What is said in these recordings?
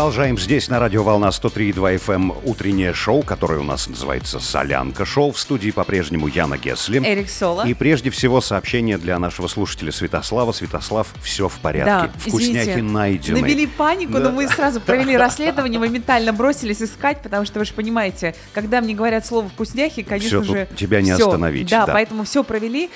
продолжаем здесь на радио Волна 103.2 FM эм, утреннее шоу, которое у нас называется «Солянка шоу». В студии по-прежнему Яна Гесли. Эрик Соло. И прежде всего сообщение для нашего слушателя Святослава. Святослав, все в порядке. Да, Вкусняхи извините, найдены. Навели панику, Да. но мы сразу провели расследование, моментально бросились искать, потому что вы же понимаете, когда мне говорят слово «вкусняхи», конечно Всё, же... тебя не всё. остановить, Да, да. поэтому все провели,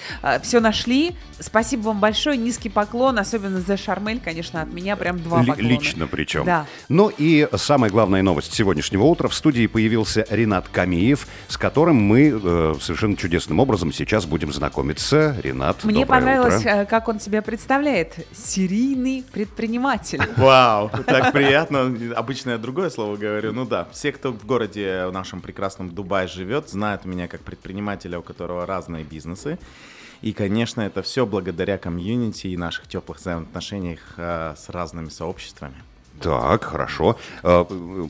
все нашли. Спасибо вам большое, низкий поклон, особенно за Шармель, конечно, от меня прям два поклона. Лично причем. Да. Ну и самая главная новость сегодняшнего утра. В студии появился Ренат Камиев, с которым мы э, совершенно чудесным образом сейчас будем знакомиться. Ренат, Мне понравилось, утро. э, как он себя представляет. Серийный предприниматель. Вау, так приятно. Обычно я другое слово говорю. Ну да, все, кто в городе в нашем прекрасном Дубае живет, знают меня как предпринимателя, у которого разные бизнесы. И, конечно, это все благодаря комьюнити и наших теплых взаимоотношениях э, с разными сообществами. Так, хорошо. Э,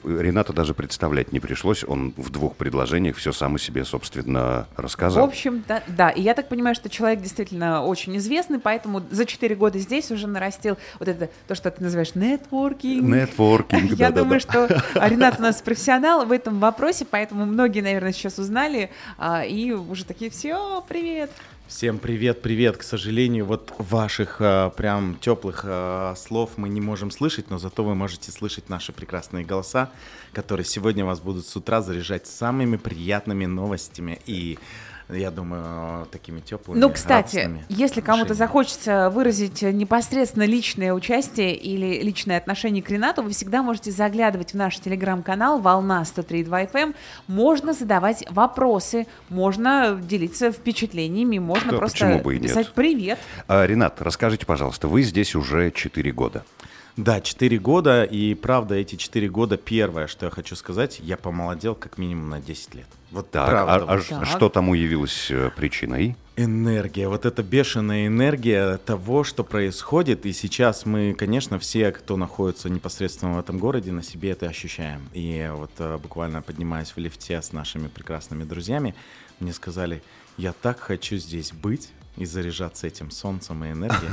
Рената даже представлять не пришлось. Он в двух предложениях все сам о себе, собственно, В рассказал. общем, да, да. И я так понимаю, что человек действительно очень известный, поэтому за 4 года здесь уже нарастил вот это, то, что ты называешь нетворкинг. Нетворкинг, Я да-да-да. думаю, что Ренат у нас профессионал в этом вопросе, поэтому многие, наверное, сейчас узнали а, и уже такие, все, привет. Всем привет, привет. К сожалению, вот ваших э, прям теплых э, слов мы не можем слышать, но зато вы можете слышать наши прекрасные голоса, которые сегодня вас будут с утра заряжать самыми приятными новостями и, я думаю, такими теплыми. Ну, кстати, если кому-то захочется выразить непосредственно личное участие или личное отношение к Ренату, вы всегда можете заглядывать в наш телеграм-канал «Волна 103.2 FM». эм». Можно задавать вопросы, можно делиться впечатлениями, можно Да, просто бы и нет? писать «Привет». А, Ренат, расскажите, пожалуйста, вы здесь уже 4 года. Да, 4 года, и правда, эти 4 года, первое, что я хочу сказать, я помолодел как минимум на 10 лет. Вот Так, правда. а, а вот. ш- Так. что тому явилось э, причиной? Энергия, вот эта бешеная энергия того, что происходит, и сейчас мы, конечно, все, кто находится непосредственно в этом городе, на себе это ощущаем. И вот э, буквально поднимаясь в лифте с нашими прекрасными друзьями, мне сказали, я так хочу здесь быть и заряжаться этим солнцем и энергией.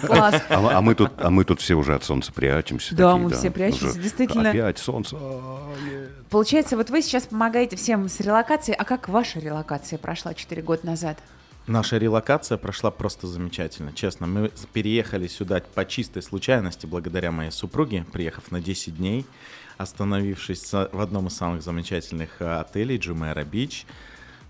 Класс. А, мы- а мы тут, а мы тут все уже от солнца прячемся. Да, мы все прячемся, действительно. Опять солнце. а. Получается, вот вы сейчас помогаете всем с релокацией. А как ваша релокация прошла 4 года назад? Наша релокация прошла просто замечательно, честно. Мы переехали сюда по чистой случайности, благодаря моей супруге, приехав на 10 дней, остановившись в одном из самых замечательных э, отелей, Джумэра Бич.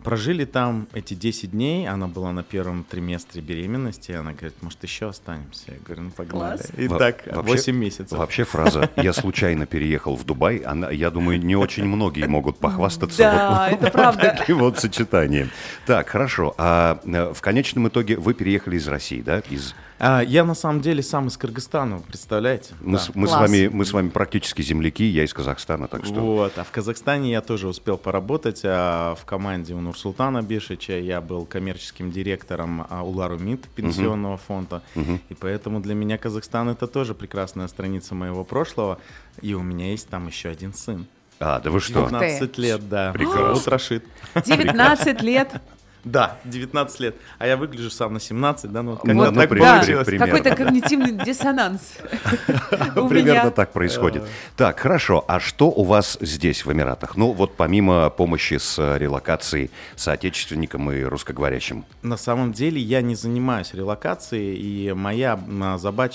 Прожили там эти 10 дней, она была на первом триместре беременности, она говорит, может, еще останемся? Я говорю, ну погнали. Класс. И Во- так, вообще- 8 месяцев. Вообще фраза «я случайно переехал в Дубай», она, я думаю, не очень многие могут похвастаться Да, вот, это правда. таким вот сочетанием. Так, хорошо. А э, в конечном итоге вы переехали из России, да? Из... А, я на самом деле сам из Кыргызстана, представляете? Мы, Да. с, мы с вами, мы с вами практически земляки, я из Казахстана, так что... Вот, а в Казахстане я тоже успел поработать а, в команде у Нурсултана Бешича. Я был коммерческим директором а, Улару Мид пенсионного фонда. И поэтому для меня Казахстан это тоже прекрасная страница моего прошлого. И у меня есть там еще один сын. А, да вы что? 19 лет, да. Прекрасно. Рашид. 19 лет. Да, 19 лет. А я выгляжу сам на 17, да? Ну, вот Ну, как-то ну, так при- Да, какой-то когнитивный диссонанс. Примерно так происходит. Так, хорошо. А что у вас здесь, в Эмиратах? Ну, вот помимо помощи с э, релокацией соотечественникам и русскоговорящим. На самом деле я не занимаюсь релокацией, и моя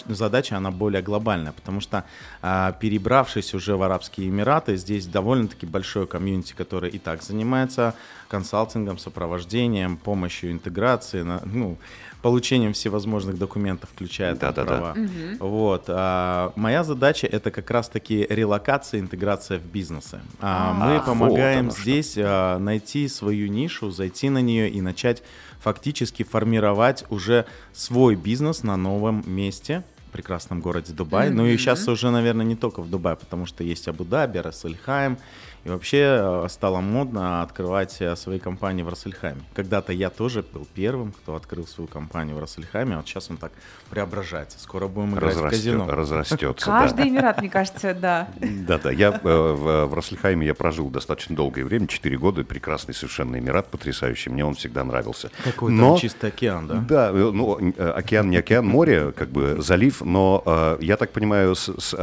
задача, она более глобальная, потому что а, перебравшись уже в Арабские Эмираты, здесь довольно-таки большое комьюнити, которое и так занимается консалтингом, сопровождением, помощью интеграции, на- ну, получением всевозможных документов, включая там Да-да-да. права. Вот. а, моя задача это как раз-таки релокация, интеграция в бизнесы. А, мы Ах, помогаем вот здесь а, найти свою нишу, зайти на нее и начать фактически формировать уже свой бизнес на новом месте прекрасном городе Дубай. Ну и сейчас уже, наверное, не только в Дубае, потому что есть Абу-Даби, Рассельхайм. И вообще э, стало модно открывать э, свои компании в Рассельхайме. Когда-то я тоже был первым, кто открыл свою компанию в Рассельхайме, а вот сейчас он так преображается. Скоро будем играть в Разрастет- казино. разрастется. Каждый Эмират, мне кажется, да. Да-да, я э, в, в Рослихайме я прожил достаточно долгое время, 4 года, прекрасный совершенно Эмират, потрясающий, мне он всегда нравился. Какой там чистый океан, да? Да, ну, океан не океан, море, как бы залив но я так понимаю, с, с,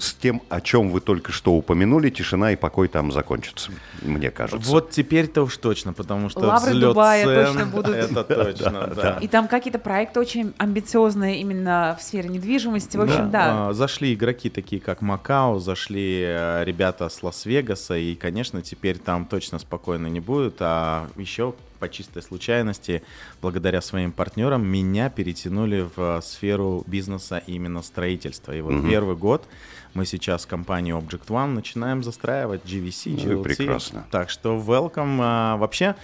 с тем, о чем вы только что упомянули, тишина и покой там закончатся, мне кажется. Вот теперь-то уж точно, потому что Лавры взлет Дубая цен, точно будут. Это точно, да. И там какие-то проекты очень амбициозные именно в сфере недвижимости. В общем, да. А, Зашли игроки такие, как Макао, зашли э, ребята с Лас-Вегаса, и, конечно, теперь там точно спокойно не будет, а еще по чистой случайности, благодаря своим партнерам, меня перетянули в сферу бизнеса именно строительства. И вот Мгм. первый год мы сейчас с компанией Object One начинаем застраивать GVC, Ну GLC. прекрасно. Так что welcome. А, Вообще,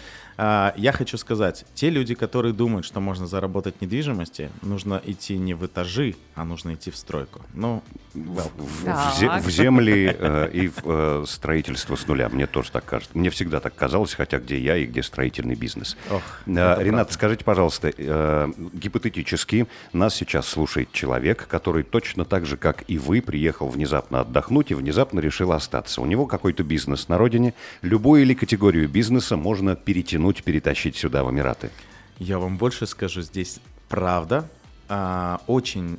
я хочу сказать, те люди, которые думают, что можно заработать в недвижимости, нужно идти не в этажи, а нужно идти в стройку. Ну. В, в зе- в земли э, и в э, строительство с нуля. Мне тоже так кажется. Мне всегда так казалось, хотя где я и где строительный бизнес. Ох, Э, Ренат, правда. скажите, пожалуйста, э, гипотетически нас сейчас слушает человек, который точно так же, как и вы, приехал внезапно отдохнуть и внезапно решил остаться. У него какой-то бизнес на родине. Любую или категорию бизнеса можно перетянуть, перетащить сюда, в Эмираты. Я вам больше скажу, здесь правда. а, очень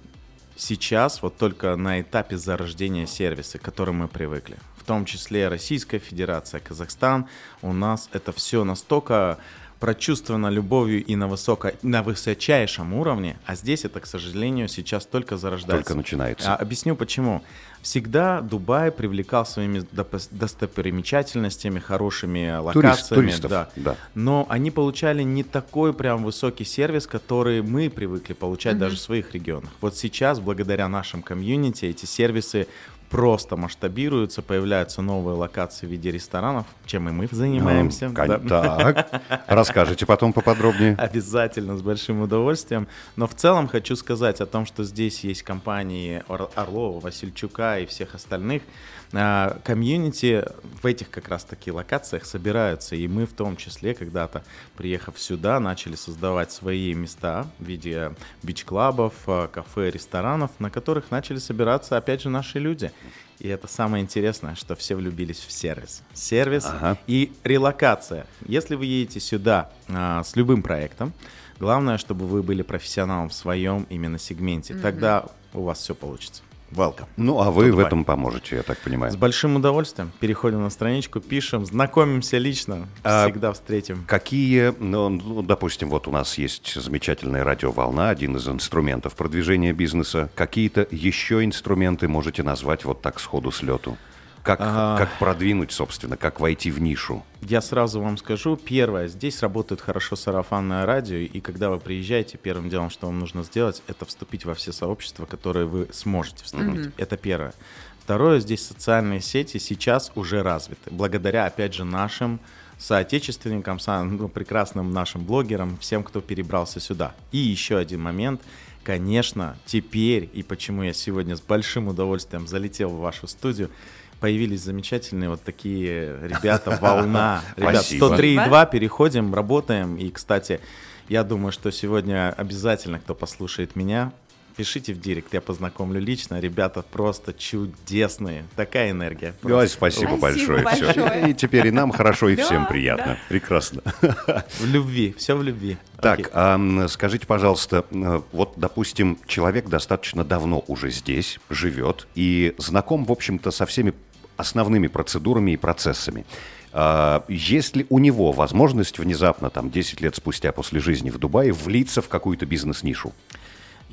сейчас, вот только на этапе зарождения сервиса, к которым мы привыкли, в том числе Российская Федерация, Казахстан, у нас это все настолько прочувствовано любовью и на, высоко, на высочайшем уровне, а здесь это, к сожалению, сейчас только зарождается. Только начинается. А, объясню почему. Всегда Дубай привлекал своими достопримечательностями, хорошими локациями. туристов, да. да. Но они получали не такой прям высокий сервис, который мы привыкли получать даже в своих регионах. Вот сейчас, благодаря нашим комьюнити, эти сервисы просто масштабируются, появляются новые локации в виде ресторанов, чем и мы занимаемся. Ну, да. Так, расскажите потом поподробнее. Обязательно, с большим удовольствием. Но в целом хочу сказать о том, что здесь есть компании Ор- Орлова, Васильчука и всех остальных. А, Community в этих как раз таки локациях собираются. И мы в том числе когда-то, приехав сюда, начали создавать свои места в виде beach-club ов, а, кафе, ресторанов, на которых начали собираться, опять же, наши люди. И это самое интересное, что все влюбились в сервис. Сервис Ага. и релокация. Если вы едете сюда а, с любым проектом, главное, чтобы вы были профессионалом в своем именно сегменте. Тогда у вас все получится. Welcome. Ну, а вы в этом поможете, я так понимаю. С большим удовольствием. Переходим на страничку, пишем, знакомимся лично. А, Всегда встретим. Какие, ну, ну, допустим, вот у нас есть замечательная радиоволна, один из инструментов продвижения бизнеса. Какие-то еще инструменты можете назвать вот так сходу с лету? Как, А. как продвинуть, собственно, как войти в нишу? Я сразу вам скажу, первое, здесь работает хорошо сарафанное радио, и когда вы приезжаете, первым делом, что вам нужно сделать, это вступить во все сообщества, которые вы сможете вступить. Это первое. Второе, здесь социальные сети сейчас уже развиты, благодаря, опять же, нашим соотечественникам, ну, прекрасным нашим блогерам, всем, кто перебрался сюда. И еще один момент, конечно, теперь, и почему я сегодня с большим удовольствием залетел в вашу студию, появились замечательные вот такие ребята, волна. Ребят, Спасибо. 103,2, переходим, работаем. И, кстати, я думаю, что сегодня обязательно, кто послушает меня, пишите в директ, я познакомлю лично. Ребята просто чудесные. Такая энергия. Ой, Просто. спасибо, Спасибо большое. большое. И теперь и нам хорошо, и Да, всем приятно. Прекрасно. В любви, все в любви. Так, Окей. а, скажите, пожалуйста, э, вот, допустим, человек достаточно давно уже здесь живет и знаком, в общем-то, со всеми основными процедурами и процессами. А, Есть ли у него возможность внезапно, там, 10 лет спустя после жизни в Дубае, влиться в какую-то бизнес-нишу?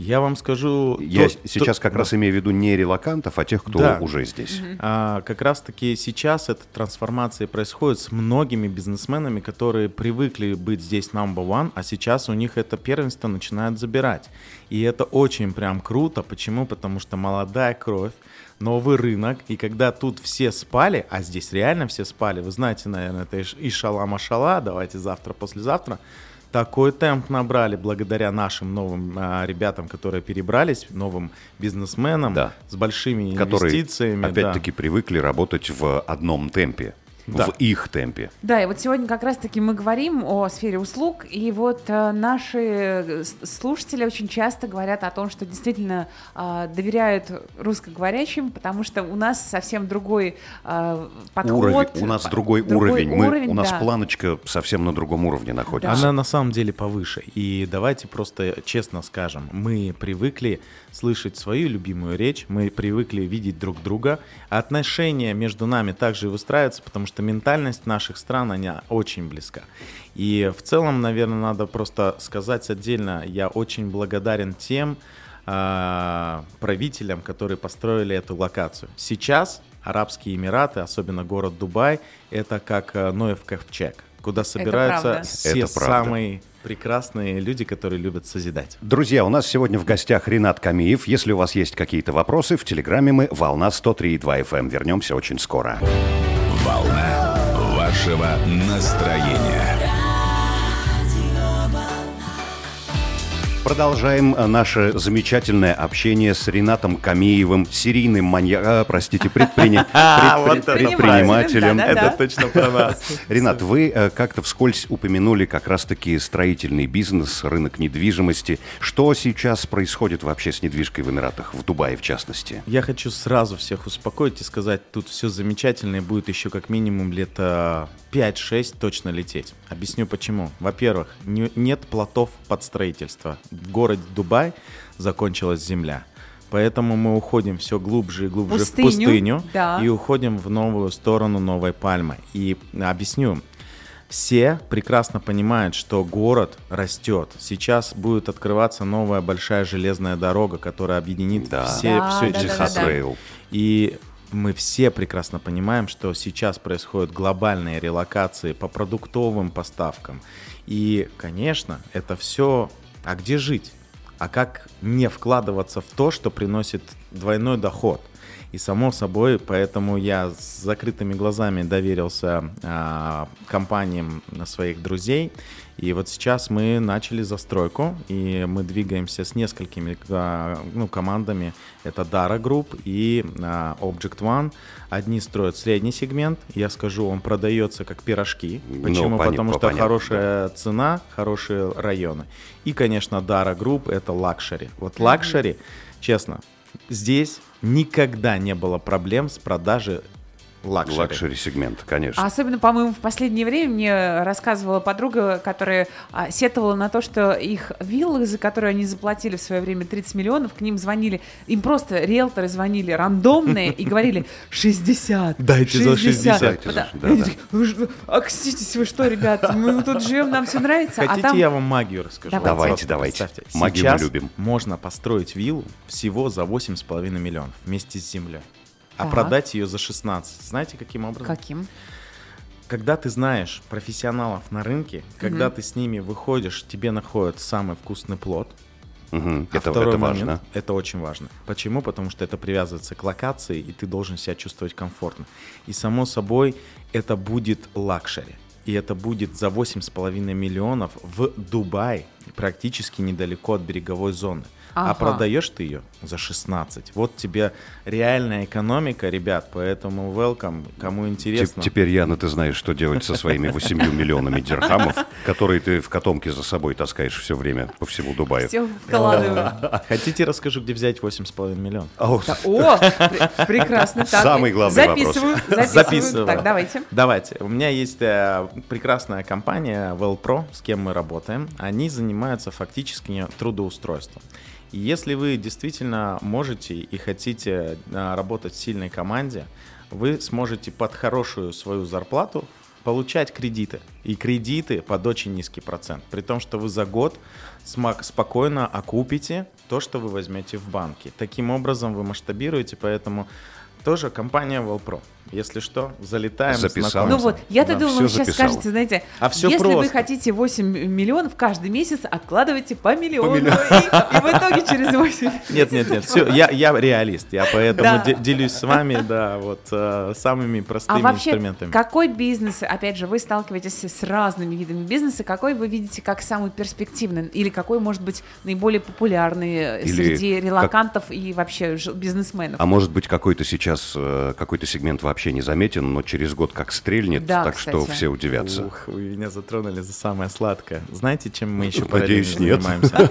Я вам скажу... Я то- сейчас то- как раз имею в виду не релакантов, а тех, кто Да. уже здесь. А, как раз-таки сейчас эта трансформация происходит с многими бизнесменами, которые привыкли быть здесь number one, а сейчас у них это первенство начинают забирать. И это очень прям круто. Почему? Потому что молодая кровь, новый рынок, и когда тут все спали, а здесь реально все спали, вы знаете, наверное, это и шала-машала, давайте завтра, послезавтра, такой темп набрали благодаря нашим новым а, ребятам, которые перебрались, новым бизнесменам Да. с большими Которые, инвестициями. да. опять-таки, привыкли работать в одном темпе. Да. в их темпе. Да, и вот сегодня как раз-таки мы говорим о сфере услуг, и вот э, наши э, слушатели очень часто говорят о том, что действительно э, доверяют русскоговорящим, потому что у нас совсем другой э, подход. Уровень. У нас по- другой, уровень. Мы, у нас да. планочка совсем на другом уровне находится. Она на самом деле повыше. И давайте просто честно скажем, мы привыкли слышать свою любимую речь, мы привыкли видеть друг друга. Отношения между нами также и выстраиваются, потому что ментальность наших стран, она очень близка. И в целом, наверное, надо просто сказать отдельно, я очень благодарен тем а, правителям, которые построили эту локацию. Сейчас Арабские Эмираты, особенно город Дубай, это как э, Ноев ковчег, куда собираются все самые прекрасные люди, которые любят созидать. Друзья, у нас сегодня в гостях Ренат Камиев. Если у вас есть какие-то вопросы, в Телеграме мы «Волна 103,2 FM». Вернемся очень скоро. Волна вашего настроения. Продолжаем э, наше замечательное общение с Ренатом Камиевым, серийным маньяком, простите, А, предпринимателем. Это точно про нас. Ренат, вы э, как-то вскользь упомянули как раз-таки строительный бизнес, рынок недвижимости. Что сейчас происходит вообще с недвижкой в Эмиратах, в Дубае в частности? Я хочу сразу всех успокоить и сказать, тут все замечательно и будет еще как минимум лет э, 5-6 точно лететь. Объясню почему. Во-первых, не- нет плотов под строительство. В городе Дубай закончилась земля. Поэтому мы уходим все глубже и глубже Пустыню, в пустыню да. и уходим в новую сторону новой пальмы. И объясню, все прекрасно понимают, что город растет. Сейчас будет открываться новая большая железная дорога, которая объединит Да. все, Да, все да, эти да, да. Рейл. и мы все прекрасно понимаем, что сейчас происходят глобальные релокации по продуктовым поставкам. И, конечно, это все... А где жить? А как не вкладываться в то, что приносит двойной доход? И само собой, поэтому я с закрытыми глазами доверился а, компаниям своих друзей. И вот сейчас мы начали застройку, и мы двигаемся с несколькими а, ну, командами. Это Dara Group и а, Object One. Одни строят средний сегмент, я скажу, он продается как пирожки. Ну, Почему? пони- Потому что понятно, хорошая цена, хорошие районы. И, конечно, Dara Group это luxury. Вот luxury, честно, здесь никогда не было проблем с продажей luxury. Luxury сегмент, конечно. А особенно, по-моему, в последнее время мне рассказывала подруга, которая а, сетовала на то, что их виллы, за которые они заплатили в свое время 30 миллионов, к ним звонили, им просто риэлторы звонили рандомные и говорили 60. Дайте за 60. Дайте за- Да. да, И они да. такие, «Вы ж- Окститесь вы что, ребят, мы тут живем, нам все нравится. Хотите, а там... я вам магию расскажу? Давайте. Давайте, давайте. Магию мы любим. можно построить виллу всего за 8,5 миллионов вместе с землей. А Так. продать ее за 16. Знаете, каким образом? Каким? Когда ты знаешь профессионалов на рынке, когда ты с ними выходишь, тебе находят самый вкусный плод. Мгм. А Это, второй это момент, важно. это очень важно. Почему? Потому что это привязывается к локации, и ты должен себя чувствовать комфортно. И само собой, это будет luxury. И это будет за 8,5 миллионов в Дубае, практически недалеко от береговой зоны. А Ага. продаешь ты ее за 16. Вот тебе реальная экономика, ребят, поэтому welcome, кому интересно. Теперь, Яна, ты знаешь, что делать со своими 8 миллионами дирхамов, которые ты в котомке за собой таскаешь все время по всему Дубаю. Все вкладываю. Хотите, расскажу, где взять 8,5 миллионов? О, пр- прекрасно. Так, Самый главный Записываю. Записываю. Так, давайте. Давайте. У меня есть э, прекрасная компания WellPro, с кем мы работаем. Они занимаются фактически трудоустройством. И если вы действительно можете и хотите э, работать в сильной команде, вы сможете под хорошую свою зарплату получать кредиты. И кредиты под очень низкий процент. При том, что вы за год спокойно окупите то, что вы возьмете в банке. Таким образом вы масштабируете, поэтому тоже компания WellPro. Если что, залетаем, Записал. Ну вот, я-то Да, думала, всё вы сейчас записал. скажете, знаете, А всё если вы просто. хотите 8 миллионов каждый месяц, откладывайте по миллиону. И, и в итоге через 8 Нет, нет, нет, все, я, я реалист, я поэтому Да. де- делюсь с вами, да, вот э, самыми А простыми вообще, инструментами. какой бизнес, опять же, вы сталкиваетесь с разными видами бизнеса, какой вы видите как самый перспективный, или какой, может быть, наиболее популярный э, Или среди как- релакантов и вообще бизнесменов? А может быть, какой-то сейчас, э, какой-то сегмент вообще вообще не заметен, но через год как стрельнет, Да, так кстати. что все удивятся. Ух, вы меня затронули за самое сладкое. Знаете, чем мы еще Надеюсь, нет. занимаемся?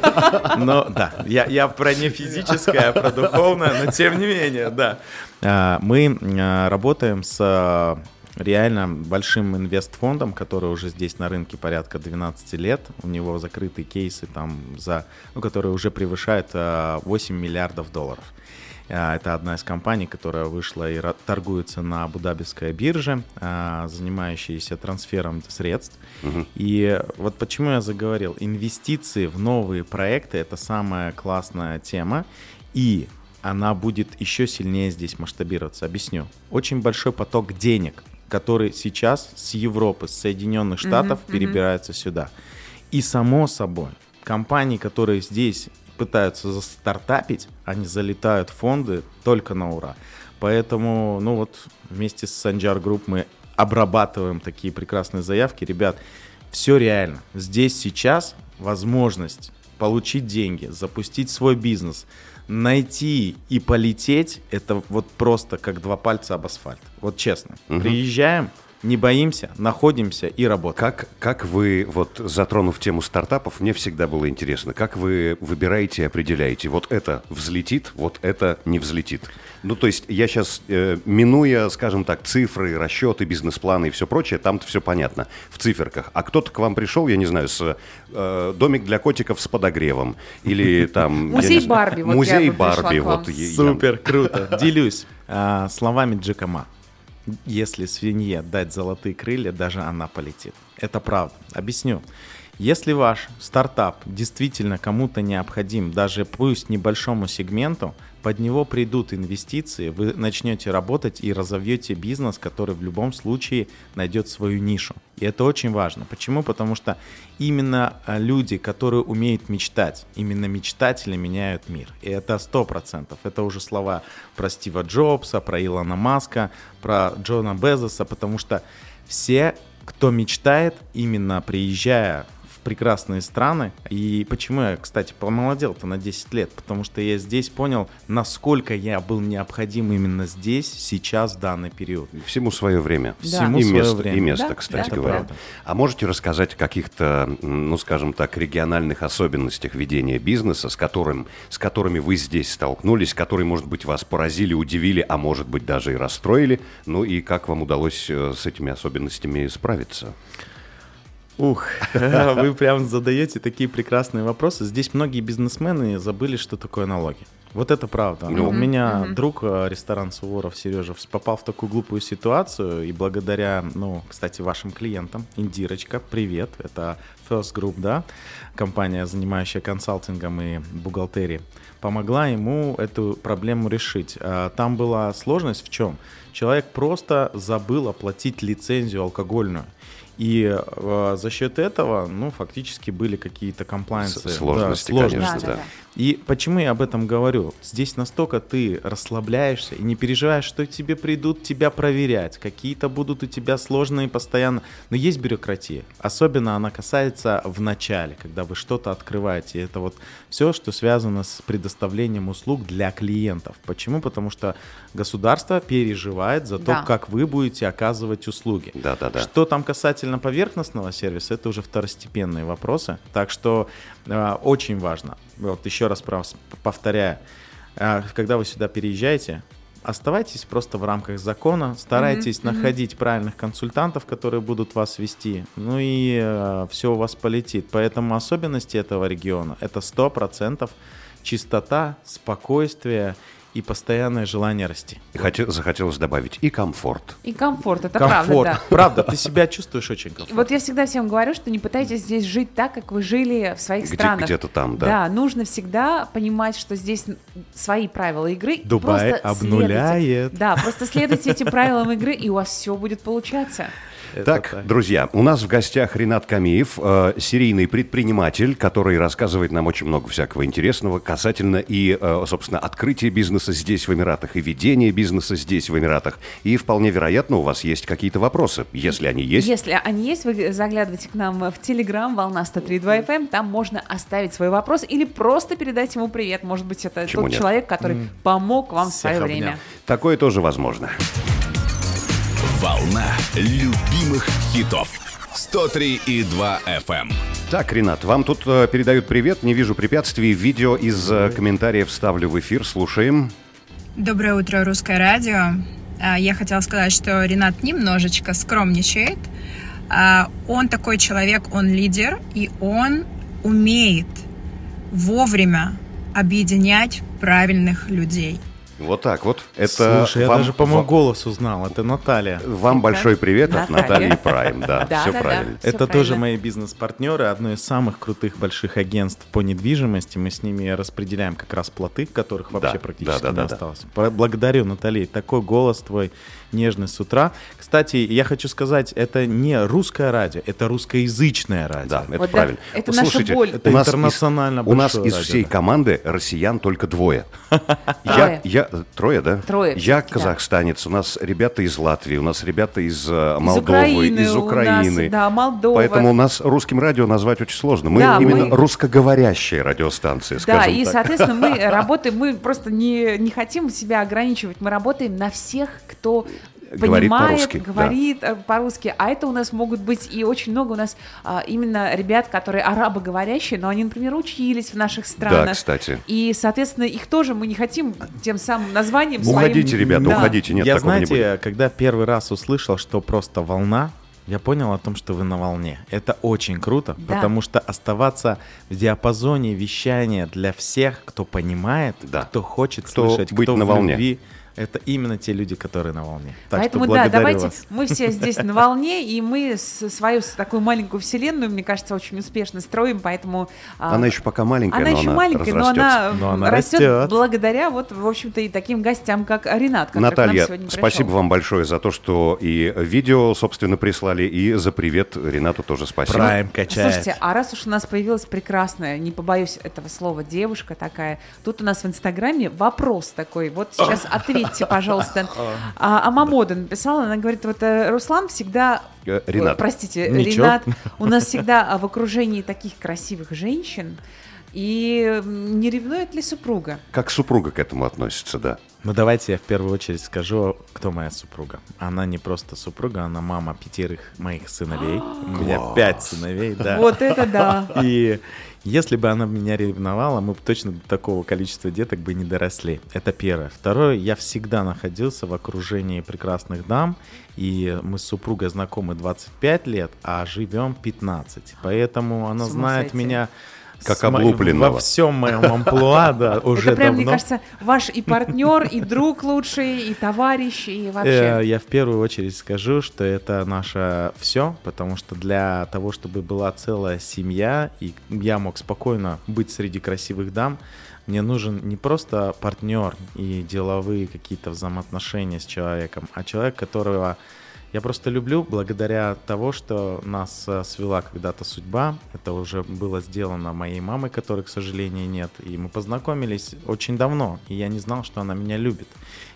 Но да, я, я про не физическое, а про духовное, но тем не менее, да. А, Мы а, работаем с а, реально большим инвестфондом, который уже здесь на рынке порядка 12 лет. У него закрытые кейсы там за, ну, которые уже превышают а, 8 миллиардов долларов. А, Это одна из компаний, которая вышла и торгуется на Абу-Дабиской бирже, а, занимающаяся трансфером средств. И вот почему я заговорил. Инвестиции в новые проекты – это самая классная тема. И она будет еще сильнее здесь масштабироваться. Объясню. Очень большой поток денег, который сейчас с Европы, с Соединенных Штатов перебирается сюда. И само собой, компании, которые здесь пытаются застартапить, они залетают в фонды только на ура. Поэтому, ну вот, вместе с Санджар Групп мы обрабатываем такие прекрасные заявки. Ребят, все реально. Здесь сейчас возможность получить деньги, запустить свой бизнес, найти и полететь, это вот просто как два пальца об асфальт. Вот честно. Приезжаем, не боимся, находимся и работаем. Как, как вы, вот затронув тему стартапов, мне всегда было интересно, как вы выбираете и определяете, вот это взлетит, вот это не взлетит. Ну, то есть я сейчас, минуя, скажем так, цифры, расчеты, бизнес-планы и все прочее, там-то все понятно, в циферках. А кто-то к вам пришел, я не знаю, с э, домик для котиков с подогревом, или там... Музей Барби, Музей Барби, вот. Супер, круто. Делюсь а, словами Джекома. Если свинье дать золотые крылья, даже она полетит. Это правда. Объясню. Если ваш стартап действительно кому-то необходим, даже пусть небольшому сегменту, под него придут инвестиции, вы начнете работать и разовьете бизнес, который в любом случае найдет свою нишу. И это очень важно. Почему? Потому что именно а, люди, которые умеют мечтать, именно мечтатели меняют мир. И это сто процентов. Это уже слова про Стива Джобса, про Илона Маска, про Джона Безоса, потому что все, кто мечтает, именно приезжая в прекрасные страны. И почему я, кстати, помолодел-то на 10 лет? Потому что я здесь понял, насколько я был необходим именно здесь, сейчас, в данный период. Всему свое время. Да. Всему и свое место, время. И место, Да, кстати да. говоря. Правда. А можете рассказать о каких-то, ну, скажем так, региональных особенностях ведения бизнеса, с, которым, с которыми вы здесь столкнулись, которые, может быть, вас поразили, удивили, а может быть, даже и расстроили? Ну и как вам удалось э, с этими особенностями справиться? Ух, вы прям задаете такие прекрасные вопросы. Здесь многие бизнесмены забыли, что такое налоги. Вот это правда. Ну. У меня друг, э, ресторан Суворов Сережа, попал в такую глупую ситуацию, и благодаря, ну, кстати, вашим клиентам, Индирочка, привет, это First Group, да, компания, занимающая консалтингом и бухгалтерией, помогла ему эту проблему решить. А, Там была сложность в чем? Человек просто забыл оплатить лицензию алкогольную. И э, за счет этого, ну, фактически были какие-то комплайенсы. Сложности, да, конечно, сложности. да. Да-да-да. И почему я об этом говорю? Здесь настолько ты расслабляешься и не переживаешь, что к тебе придут тебя проверять, какие-то будут у тебя сложные постоянно. Но есть бюрократия. Особенно она касается в начале, когда вы что-то открываете. Это вот все, что связано с предоставлением услуг для клиентов. Почему? Потому что государство переживает за то, Да. как вы будете оказывать услуги. Да-да-да. Что там касательно поверхностного сервиса, это уже второстепенные вопросы. Так что э, очень важно, вот еще раз повторяю, э, когда вы сюда переезжаете, оставайтесь просто в рамках закона, старайтесь находить правильных консультантов, которые будут вас вести, ну и все у вас полетит. Поэтому особенности этого региона это 100% чистота, спокойствие и постоянное желание расти. И хоте- захотелось добавить и комфорт. И комфорт, это Комфорт. правда, да. Правда, ты себя чувствуешь очень И комфортно. Вот я всегда всем говорю, что не пытайтесь здесь жить так, как вы жили в своих Где- странах. где-то там, да. Да, нужно всегда понимать, что здесь свои правила игры. Дубай Просто обнуляет. следуйте. Да, просто следуйте этим правилам игры, и у вас все будет получаться. Так, так. друзья, у нас в гостях Ренат Камиев, э, серийный предприниматель, который рассказывает нам очень много всякого интересного касательно и, э, собственно, открытия бизнеса здесь, в Эмиратах, и ведения бизнеса здесь, в Эмиратах. И вполне вероятно, у вас есть какие-то вопросы. Если они есть, Если они есть, вы заглядывайте к нам в Телеграм, волна 103.2 FM, там можно оставить свой вопрос или просто передать ему привет. Может быть, это Почему тот нет? человек, который помог вам в Всех свое обнял. время. такое тоже возможно. Волна любимых хитов. 103,2 FM. Так, Ренат, вам тут э, передают привет. Не вижу препятствий. Видео из э, комментариев ставлю в эфир. Слушаем. Доброе утро, Русское радио. А, Я хотела сказать, что Ренат немножечко скромничает. А, Он такой человек, он лидер, и он умеет вовремя объединять правильных людей. Вот так вот. Это Слушай, я вам, даже по моему вам, голос узнал. Это Наталья. вам большой привет от Наталья. Натальи Прайм. Да, Да, все да, да. правильно. Всё Это тоже правильно. мои бизнес-партнеры, одно из самых крутых больших агентств по недвижимости. Мы с ними распределяем как раз плоты, которых вообще Да, практически да, да, не да, да. осталось. Благодарю, Натали. Такой голос твой нежный с утра. Кстати, я хочу сказать, это не русское радио, это русскоязычное радио. Да, это Вот да, правильно. это наша Слушайте, боль. Это у нас интернационально из, у нас из радио, всей да. команды россиян только двое. Я, Трое. я, трое, да? Трое Я да. казахстанец, у нас ребята из Латвии, у нас ребята из э, Молдовы, из Украины. да, Молдова. Поэтому у нас русским радио назвать очень сложно. Мы Да, именно мы- русскоговорящая радиостанция, Да, скажем и, так. соответственно, мы работаем, мы просто не, не хотим себя ограничивать, мы работаем на всех, кто Говорит понимает, по-русски, да. говорит э, по-русски. А это у нас могут быть и очень много у нас а, именно ребят, которые арабоговорящие, но они, например, учились в наших странах. кстати. И, соответственно, их тоже мы не хотим тем самым названием Уходите, своим... ребята, Да. уходите. Нет, я, такого не знаете, будет. когда первый раз услышал, что просто волна, я понял о том, что вы на волне. Это очень круто, Да. потому что оставаться в диапазоне вещания для всех, кто понимает, Да. кто хочет Кто слышать, быть кто на в волне. любви, это именно те люди, которые на волне. Так Поэтому что да, давайте вас. мы все здесь на волне, и мы с- свою такую маленькую вселенную, мне кажется, очень успешно строим, поэтому... а, Она еще пока маленькая, Она но еще она маленькая, но она, Но она растет, растет. благодаря вот, в общем-то, и таким гостям, как Ренат, который к Наталья, нам сегодня пришел. спасибо вам большое за то, что и видео, собственно, прислали, и за привет Ренату тоже спасибо. Прайм качает. Слушайте, а раз уж у нас появилась прекрасная, не побоюсь этого слова, девушка такая, тут у нас в Инстаграме вопрос такой. Вот сейчас ответьте, пожалуйста. А, а Мамода написала, она говорит, вот э, Руслан всегда... Э, Ренат. Простите, Ничего. Ренат, у нас всегда а, в окружении таких красивых женщин. И не ревнует ли супруга? Как супруга к этому относится, да? Ну давайте я в первую очередь скажу, кто моя супруга. Она не просто супруга, она мама пятерых моих сыновей. У меня пять сыновей, да. Вот это да. И если бы она меня ревновала, мы бы точно до такого количества деток бы не доросли. Это первое. Второе, я всегда находился в окружении прекрасных дам, и мы с супругой знакомы 25 лет, а живем 15. Поэтому она знает меня Как облупленного. Во всем моем амплуа, да, уже Это прям, давно. мне кажется, ваш и партнер, и друг лучший, и товарищ, и Э, вообще. Я в первую очередь скажу, что это наше все, потому что для того, чтобы была целая семья, и я мог спокойно быть среди красивых дам, мне нужен не просто партнер и деловые какие-то взаимоотношения с человеком, а человек, которого я просто люблю благодаря того, что нас э, свела когда-то судьба. Это уже было сделано моей мамой, которой, к сожалению, нет. И мы познакомились очень давно, и я не знал, что она меня любит.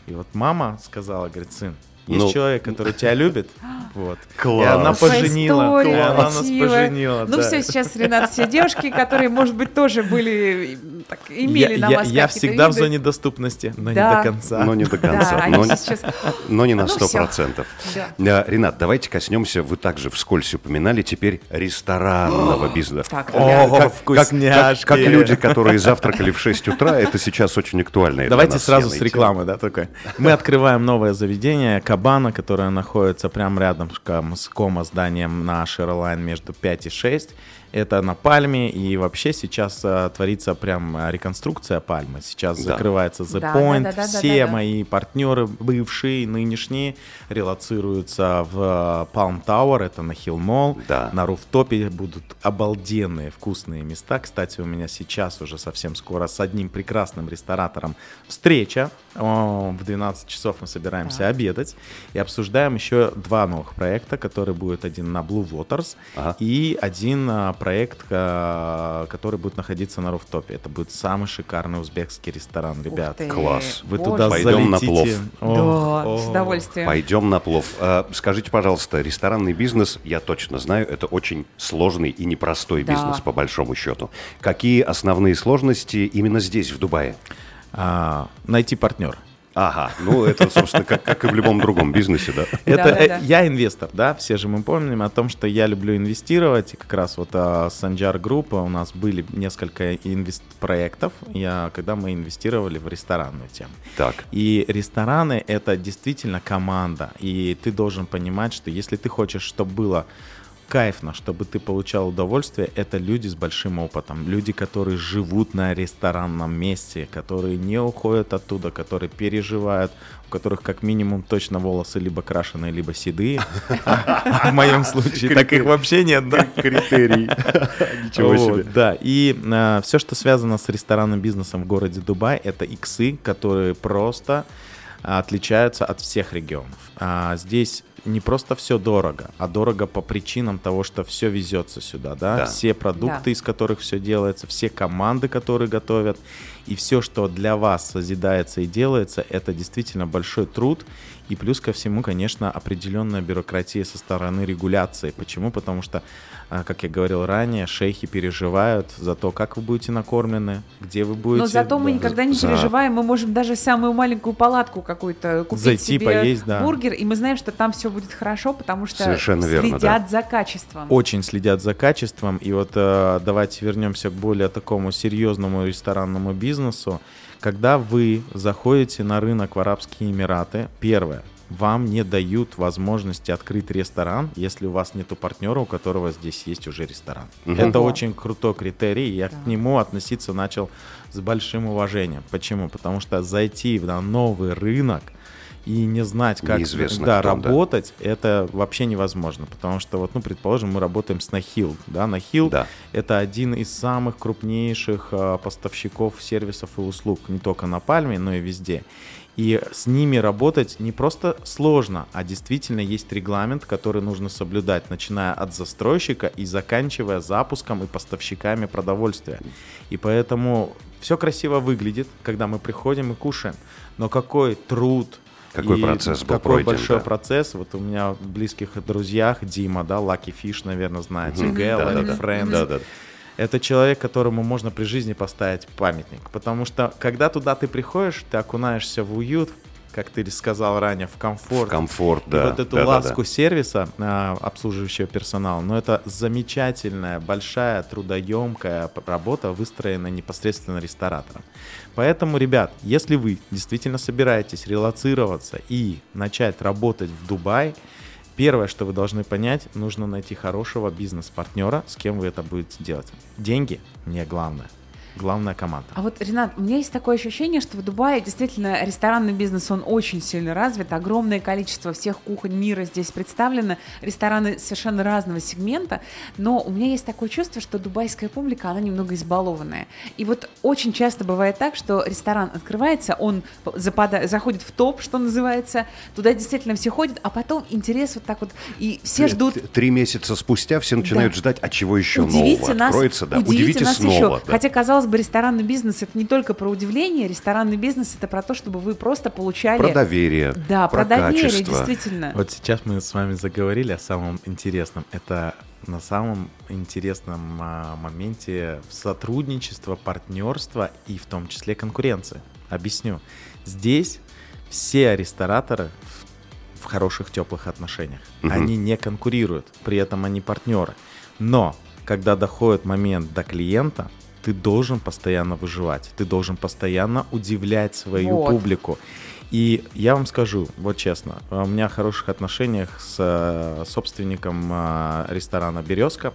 И вот мама сказала, говорит, сын, есть Ну. человек, который тебя любит, вот. Класс. И она поженила, и история она нас поженила. Ну да. все, сейчас, Ренат, все девушки, которые, может быть, тоже были, так, имели я, на я- вас я какие-то всегда в виды. зоне доступности, но Да. не до конца. Но не до Да, конца. они но, сейчас... но не на Ну, сто всё. процентов. Да. Э, Ренат, давайте коснемся, вы также вскользь упоминали теперь ресторанного бизнеса. Так, О, как- вкусняшки. Как, как люди, которые завтракали в 6 утра, это сейчас очень актуально. Давайте сразу с рекламы, да, только. Мы открываем новое заведение Кабана, которое находится прямо рядом с кома зданием на Шерлайн между 5 и 6. Это на Пальме, и вообще сейчас а, творится прям а, реконструкция Пальмы. Сейчас Да. закрывается The Да, Point. да, да, да, Все да, да. мои партнеры, бывшие, нынешние, релацируются в а, Palm Tower, это на Hill Mall. Да. На руфтопе будут обалденные вкусные места. Кстати, у меня сейчас уже совсем скоро с одним прекрасным ресторатором встреча. О, В 12 часов мы собираемся обедать и обсуждаем еще два новых проекта, который будет один на Blue Waters Ага. и один а, проект, а, который будет находиться на руфтопе. Это будет самый шикарный узбекский ресторан, ребят. ты. Класс. Вы Боже. туда Пойдем на плов. Да, О, с удовольствием. Пойдем на плов. А, Скажите, пожалуйста, ресторанный бизнес, я точно знаю, это очень сложный и непростой Да. бизнес, по большому счету. Какие основные сложности именно здесь, в Дубае? А, найти партнер. Ага, ну это, собственно, как, как и в любом другом бизнесе, да? Это Да, да, да. я инвестор, да, все же мы помним о том, что я люблю инвестировать. И как раз вот а, с Анджар Группа у нас были несколько инвест проектов, я, когда мы инвестировали в ресторанную тему. Так. И рестораны это действительно команда. И ты должен понимать, что если ты хочешь, чтобы было кайфно, чтобы ты получал удовольствие, это люди с большим опытом. Люди, которые живут на ресторанном месте, которые не уходят оттуда, которые переживают, у которых как минимум точно волосы либо крашеные, либо седые. В моем случае так их вообще нет, да? Критерий. Ничего себе. Да, и все, что связано с ресторанным бизнесом в городе Дубай, это иксы, которые просто а, отличаются от всех регионов. А, здесь не просто все дорого, а дорого по причинам того, что все везется сюда, да, Да. все продукты, Да. из которых все делается, все команды, которые готовят, и все, что для вас созидается и делается, это действительно большой труд, и плюс ко всему, конечно, определенная бюрократия со стороны регуляции. Почему? Потому что, а, как я говорил ранее, шейхи переживают за то, как вы будете накормлены, где вы будете. Но зато мы да. никогда не переживаем, мы можем даже самую маленькую палатку какую-то купить Зайти, себе поесть, да. бургер, и мы знаем, что там все будет хорошо, потому что Совершенно верно, следят за качеством. очень следят за качеством. И вот э, давайте вернемся к более такому серьезному ресторанному бизнесу. Когда вы заходите на рынок в Арабские Эмираты, первое, вам не дают возможности открыть ресторан, если у вас нету партнера, у которого здесь есть уже ресторан. Это Ого. очень крутой критерий, и я к нему относиться начал с большим уважением. Почему? Потому что зайти на новый рынок и не знать, как Неизвестно да, да. работать, это вообще невозможно. Потому что, вот, ну, предположим, мы работаем с Нахил. Да, Нахил Да. это один из самых крупнейших а, поставщиков сервисов и услуг не только на Пальме, но и везде. И с ними работать не просто сложно, а действительно есть регламент, который нужно соблюдать, начиная от застройщика и заканчивая запуском и поставщиками продовольствия. И поэтому все красиво выглядит, когда мы приходим и кушаем. Но какой труд, Какой и процесс был какой пройден, большой да. процесс. Вот у меня в близких друзьях Дима, да, Lucky Fish, наверное, знаете, Да-да-да. Friends. Да-да-да. Это человек, которому можно при жизни поставить памятник. Потому что, когда туда ты приходишь, ты окунаешься в уют, как ты сказал ранее, в комфорт. В комфорт, И да. вот эту Да-да-да. ласку сервиса а, обслуживающего персонала, но это замечательная, большая, трудоемкая работа, выстроенная непосредственно ресторатором. Поэтому, ребят, если вы действительно собираетесь релацироваться и начать работать в Дубае, Первое, что вы должны понять, нужно найти хорошего бизнес-партнера, с кем вы это будете делать. Деньги не главное. Главная команда. А вот, Ренат, у меня есть такое ощущение, что в Дубае действительно ресторанный бизнес, он очень сильно развит, огромное количество всех кухонь мира здесь представлено, рестораны совершенно разного сегмента, но у меня есть такое чувство, что дубайская публика, она немного избалованная. И вот очень часто бывает так, что ресторан открывается, он запада- заходит в топ, что называется, туда действительно все ходят, а потом интерес вот так вот, и все ждут Три месяца спустя все начинают Да. ждать, а чего еще Удивите нового нас, откроется, да. удивите, Удивите нас снова. еще. да. Хотя, казалось бы, ресторанный бизнес это не только про удивление, ресторанный бизнес это про то, чтобы вы просто получали. Про доверие, Да, про, доверие, качество. действительно. Вот сейчас мы с вами заговорили о самом интересном. Это на самом интересном а, моменте сотрудничества, партнерства и в том числе конкуренции. Объясню. Здесь все рестораторы в, в хороших теплых отношениях. Мгм. Они не конкурируют, при этом они партнеры. Но когда доходит момент до клиента, ты должен постоянно выживать, ты должен постоянно удивлять свою Вот. публику. И я вам скажу, вот честно, у меня в хороших отношениях с э, собственником э, ресторана «Березка».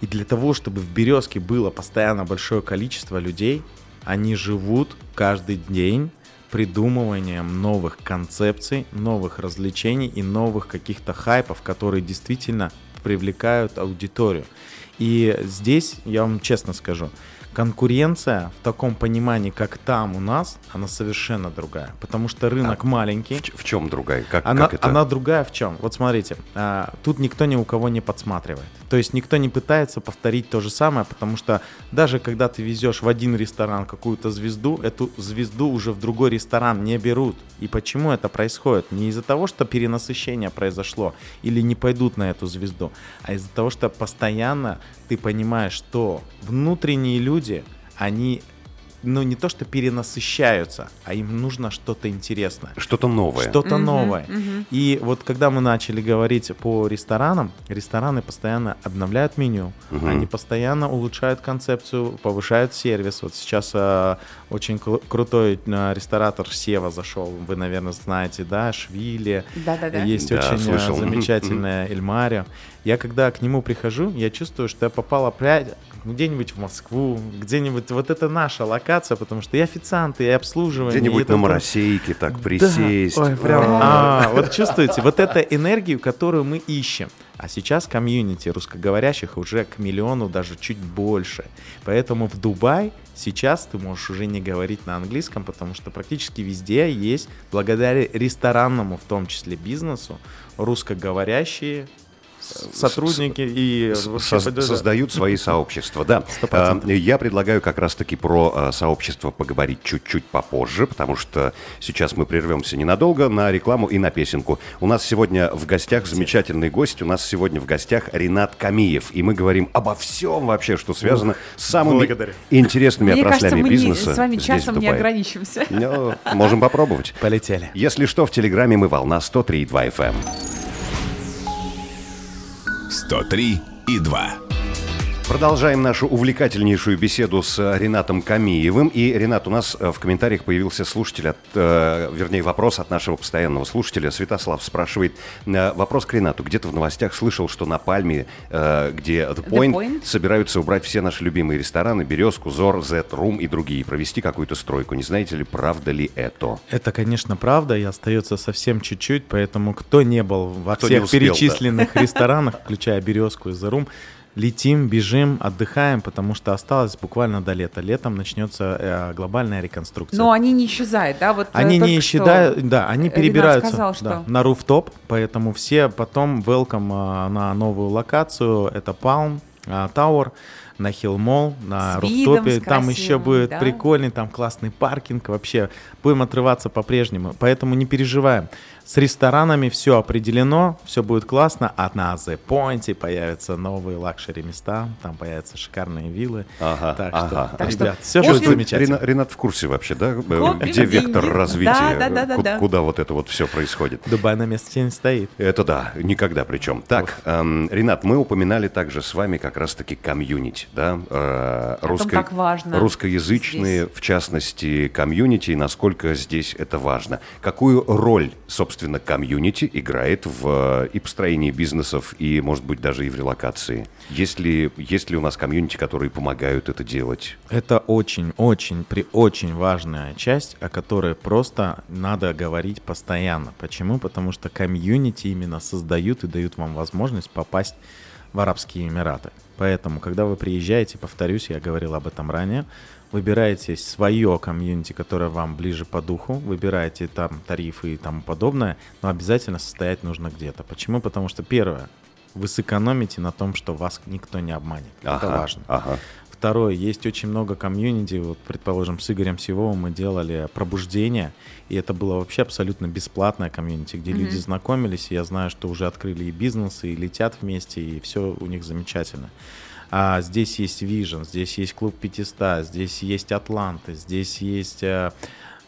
И для того, чтобы в «Березке» было постоянно большое количество людей, они живут каждый день придумыванием новых концепций, новых развлечений и новых каких-то хайпов, которые действительно привлекают аудиторию. И здесь, я вам честно скажу, конкуренция в таком понимании, как там у нас, она совершенно другая. Потому что рынок маленький. В, в чем другая? Как, Она, как это? она другая в чем? Вот смотрите, а, тут никто ни у кого не подсматривает. То есть никто не пытается повторить то же самое, потому что даже когда ты везешь в один ресторан какую-то звезду, эту звезду уже в другой ресторан не берут. И почему это происходит? Не из-за того, что перенасыщение произошло или не пойдут на эту звезду, а из-за того, что постоянно ты понимаешь, что внутренние люди, они ну, не то что перенасыщаются, а им нужно что-то интересное. Что-то новое. Что-то новое. И вот когда мы начали говорить по ресторанам, рестораны постоянно обновляют меню, они постоянно улучшают концепцию, повышают сервис. Вот сейчас э, очень кру- крутой э, ресторатор Сева зашел, вы, наверное, знаете, да, Швили. Да-да-да. Есть Да, очень э, слышал. Замечательная Эльмарио. Я когда к нему прихожу, я чувствую, что я попал опять где-нибудь в Москву, где-нибудь, вот это наша локация, потому что и официанты, и обслуживание. Где-нибудь на моросейке так да. присесть. Ой, прям, А, вот чувствуете, вот эта энергию, которую мы ищем. А сейчас комьюнити русскоговорящих уже к миллиону, даже чуть больше. Поэтому в Дубай сейчас ты можешь уже не говорить на английском, потому что практически везде есть, благодаря ресторанному, в том числе бизнесу, русскоговорящие сотрудники и создают свои сообщества, да. Сто процентов. А, Я предлагаю как раз-таки про а, сообщество поговорить чуть-чуть попозже, потому что сейчас мы прервемся ненадолго на рекламу и на песенку. У нас сегодня в гостях замечательный гость. У нас сегодня в гостях Ренат Камиев. И мы говорим обо всем вообще, что связано с самыми благодарю. интересными Мне кажется, отраслями мы не- бизнеса с вами часом не ограничимся. Ну, можем попробовать. Полетели. Если что, в Телеграме мы волна 103,2 FM. 103 и 2. Продолжаем нашу увлекательнейшую беседу с э, Ренатом Камиевым. И, Ренат, у нас э, в комментариях появился слушатель, от, э, вернее, вопрос от нашего постоянного слушателя. Святослав спрашивает, э, вопрос к Ренату. Где-то в новостях слышал, что на Пальме, э, где The Point, Point? собираются убрать все наши любимые рестораны, Березку, Зор, Z, Рум и другие, провести какую-то стройку. Не знаете ли, правда ли это? Это, конечно, правда, и остается совсем чуть-чуть, поэтому кто не был во Кто всех успел, да. перечисленных ресторанах, включая «Березку» и «Зарум», летим, бежим, отдыхаем, потому что осталось буквально до лета. Летом начнется э, глобальная реконструкция. Но они не исчезают, да? Вот э, Они не исчезают, да, они перебираются сказал, да, что- на руфтоп, поэтому все потом welcome а, на новую локацию, это Palm а, Tower, на Mall, на руфтопе, там еще красивым, будет да. прикольный, там классный паркинг, вообще будем отрываться по-прежнему, поэтому не переживаем. С ресторанами все определено, все будет классно, а на The Point появятся новые luxury места, там появятся шикарные виллы, Ага, так ага. что, Так что ребят, все очень будет замечательно. Рена- Ренат в курсе вообще, да? э, Копим Где вектор деньги. развития? Да, да, да, да. Куда вот это вот все происходит? Дубай на месте не стоит. Это да, никогда причем. Так, эм, Ренат, мы упоминали также с вами как раз-таки комьюнити, да? э, том, как важно Русскоязычные, в частности, комьюнити, и насколько здесь это важно. Какую роль, собственно, комьюнити играет в э, и построении бизнесов, и, может быть, даже и в релокации? Есть ли, есть ли у нас комьюнити, которые помогают это делать? Это очень-очень, при очень важная часть, о которой просто надо говорить постоянно. Почему? Потому что комьюнити именно создают и дают вам возможность попасть в Арабские Эмираты. Поэтому, когда вы приезжаете, повторюсь, я говорил об этом ранее, выбираете свое комьюнити, которое вам ближе по духу, выбираете там тарифы и тому подобное, но обязательно состоять нужно где-то. Почему? Потому что первое, вы сэкономите на том, что вас никто не обманет. Это Ага, важно. Ага. Второе, есть очень много комьюнити, вот, предположим, с Игорем Сивовым мы делали пробуждение, и это было вообще абсолютно бесплатное комьюнити, где люди знакомились, и я знаю, что уже открыли и бизнесы, и летят вместе, и все у них замечательно. А здесь есть Vision, здесь есть клуб 500, здесь есть Атланты, здесь есть э,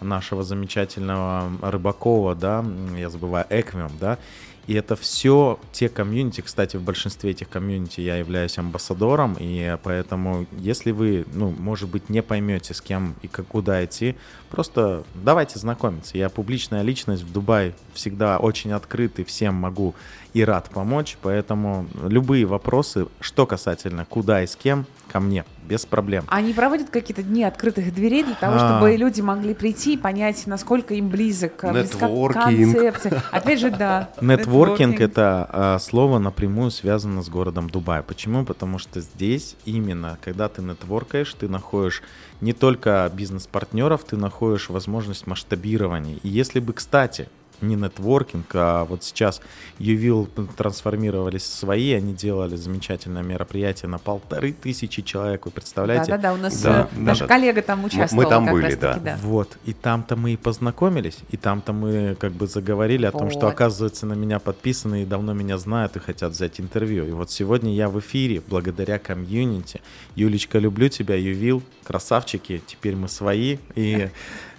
нашего замечательного Рыбакова, да, я забываю, Эквиум, да, и это все те комьюнити, кстати, в большинстве этих комьюнити я являюсь амбассадором, и поэтому, если вы, ну, может быть, не поймете, с кем и как, куда идти, просто давайте знакомиться. Я публичная личность в Дубае всегда очень открыт и всем могу и рад помочь, поэтому любые вопросы, что касательно куда и с кем, ко мне, без проблем. Они проводят какие-то дни открытых дверей для того, А. чтобы люди могли прийти и понять, насколько им близок, э, концепция. Опять же, да. Нетворкинг это а, слово напрямую связано с городом Дубай. Почему? Потому что здесь именно, когда ты нетворкаешь, ты находишь не только бизнес-партнеров, ты находишь возможность масштабирования. И если бы, кстати, не нетворкинг, а вот сейчас Ювил трансформировались в свои, они делали замечательное мероприятие на полторы тысячи человек, вы представляете? Да-да-да, у нас Да, э, наш да. коллега там участвовал. там как были, раз-таки, да. Вот, и там-то мы и познакомились, и там-то мы как бы заговорили о том, что Вот. оказывается на меня подписаны и давно меня знают и хотят взять интервью. И вот сегодня я в эфире благодаря комьюнити. Юлечка, люблю тебя, Ювил, красавчики, теперь мы свои. И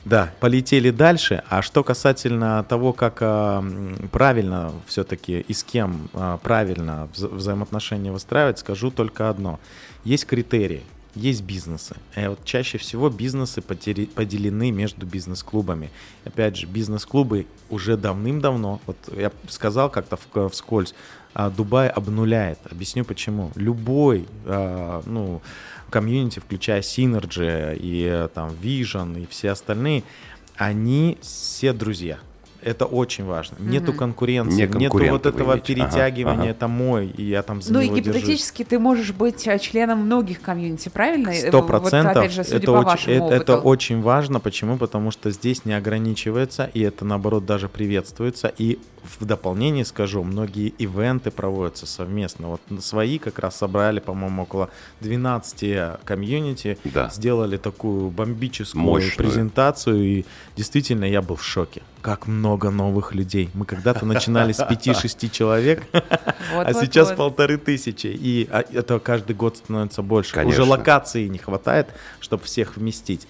да, полетели дальше. А что касательно того, как а, правильно все-таки и с кем а, правильно вза- взаимоотношения выстраивать, скажу только одно. Есть критерии, есть бизнесы. И вот чаще всего бизнесы поделены между бизнес-клубами. Опять же, бизнес-клубы уже давным-давно, вот я сказал как-то в- вскользь, а, Дубай обнуляет. Объясню почему. Любой, а, ну, комьюнити, включая Synergy и э, там Vision и все остальные, они все друзья. Это очень важно. Нету конкуренции, Не нету вот этого. Ага, перетягивания, ага. это мой, и я там за Ну и него держусь. гипотетически ты можешь быть э, членом многих комьюнити, правильно? Э, Сто Вот процентов. опять же, это, очень, это, очень важно. Почему? Потому что здесь не ограничивается, и это наоборот даже приветствуется. И в дополнение скажу, многие ивенты проводятся совместно. Вот свои как раз собрали, по-моему, около 12 комьюнити, Да. сделали такую бомбическую Мощную. презентацию, и действительно я был в шоке. Как много новых людей. Мы когда-то начинали с 5-6 человек, а сейчас полторы тысячи. И а, это каждый год становится больше. Уже локации не хватает, чтобы всех вместить.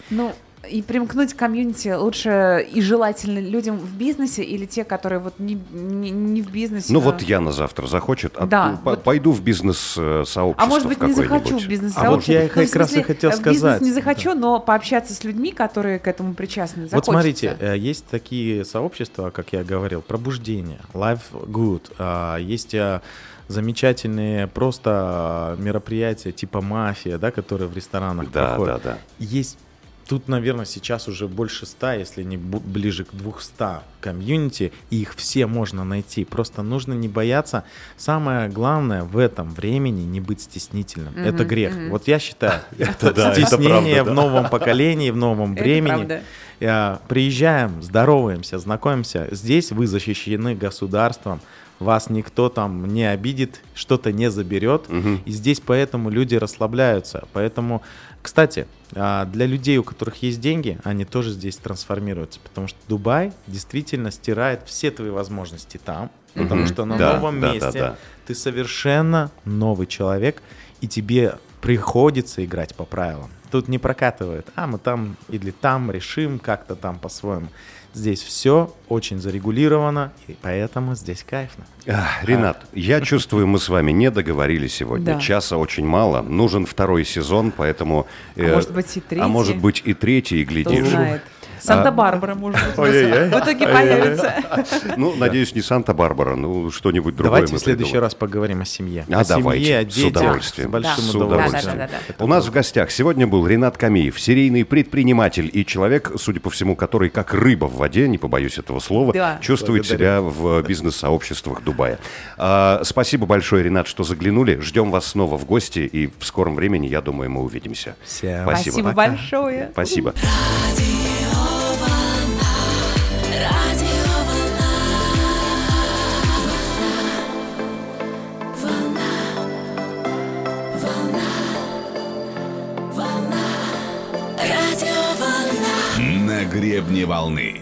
Ну, и примкнуть к комьюнити лучше и желательно людям в бизнесе или те, которые вот не, не, не в бизнесе. Ну но- вот Яна завтра захочет, а Да, по- вот. пойду в бизнес-сообщество А может быть, не захочу в какое-нибудь. бизнес А вот я и как раз и хотел В бизнес сказать. не захочу, но пообщаться с людьми, которые к этому причастны, Вот захочется. смотрите, э, есть такие сообщества, как я говорил, пробуждение, life good, а, есть а, замечательные просто а, мероприятия типа мафия, да, которые в ресторанах Да, проходят. да, да. Есть Тут, наверное, сейчас уже больше ста, если не ближе к 200 комьюнити, и их все можно найти. Просто нужно не бояться. Самое главное в этом времени не быть стеснительным. это грех. Вот я считаю, это да, это стеснение правда, в да. новом поколении, в новом времени. Э, Приезжаем, здороваемся, знакомимся. Здесь вы защищены государством. Вас никто там не обидит, что-то не заберет. И здесь поэтому люди расслабляются. Поэтому, кстати, а, для людей, у которых есть деньги, они тоже здесь трансформируются. Потому что Дубай действительно стирает все твои возможности там. Потому Мгм. что на Да, новом да, да, месте да. ты совершенно новый человек, и тебе приходится играть по правилам. Тут не прокатывает, а мы там или там решим как-то там по-своему. Здесь все очень зарегулировано, и поэтому здесь кайфно. Ах, Ренат, я чувствую, мы с вами не договорились сегодня. Да. Часа очень мало. Нужен второй сезон, поэтому... А э, может быть, и третий. А может быть и третий, и Кто глядишь. знает. Санта-Барбара, может быть, в итоге появится. Ну, надеюсь, не Санта-Барбара, ну, что-нибудь другое Давайте в следующий раз поговорим о семье. А, о давайте, семье, о с детях. удовольствием. С большим С удовольствием. удовольствием. У нас в гостях сегодня был Ренат Камиев, серийный предприниматель и человек, судя по всему, который как рыба в воде, не побоюсь этого слова, чувствует себя в бизнес-сообществах Дубая. А, спасибо большое, Ренат, что заглянули. Ждем вас снова в гости, и в скором времени, я думаю, мы увидимся. Всем Спасибо. Спасибо большое. Спасибо. Гребне волны.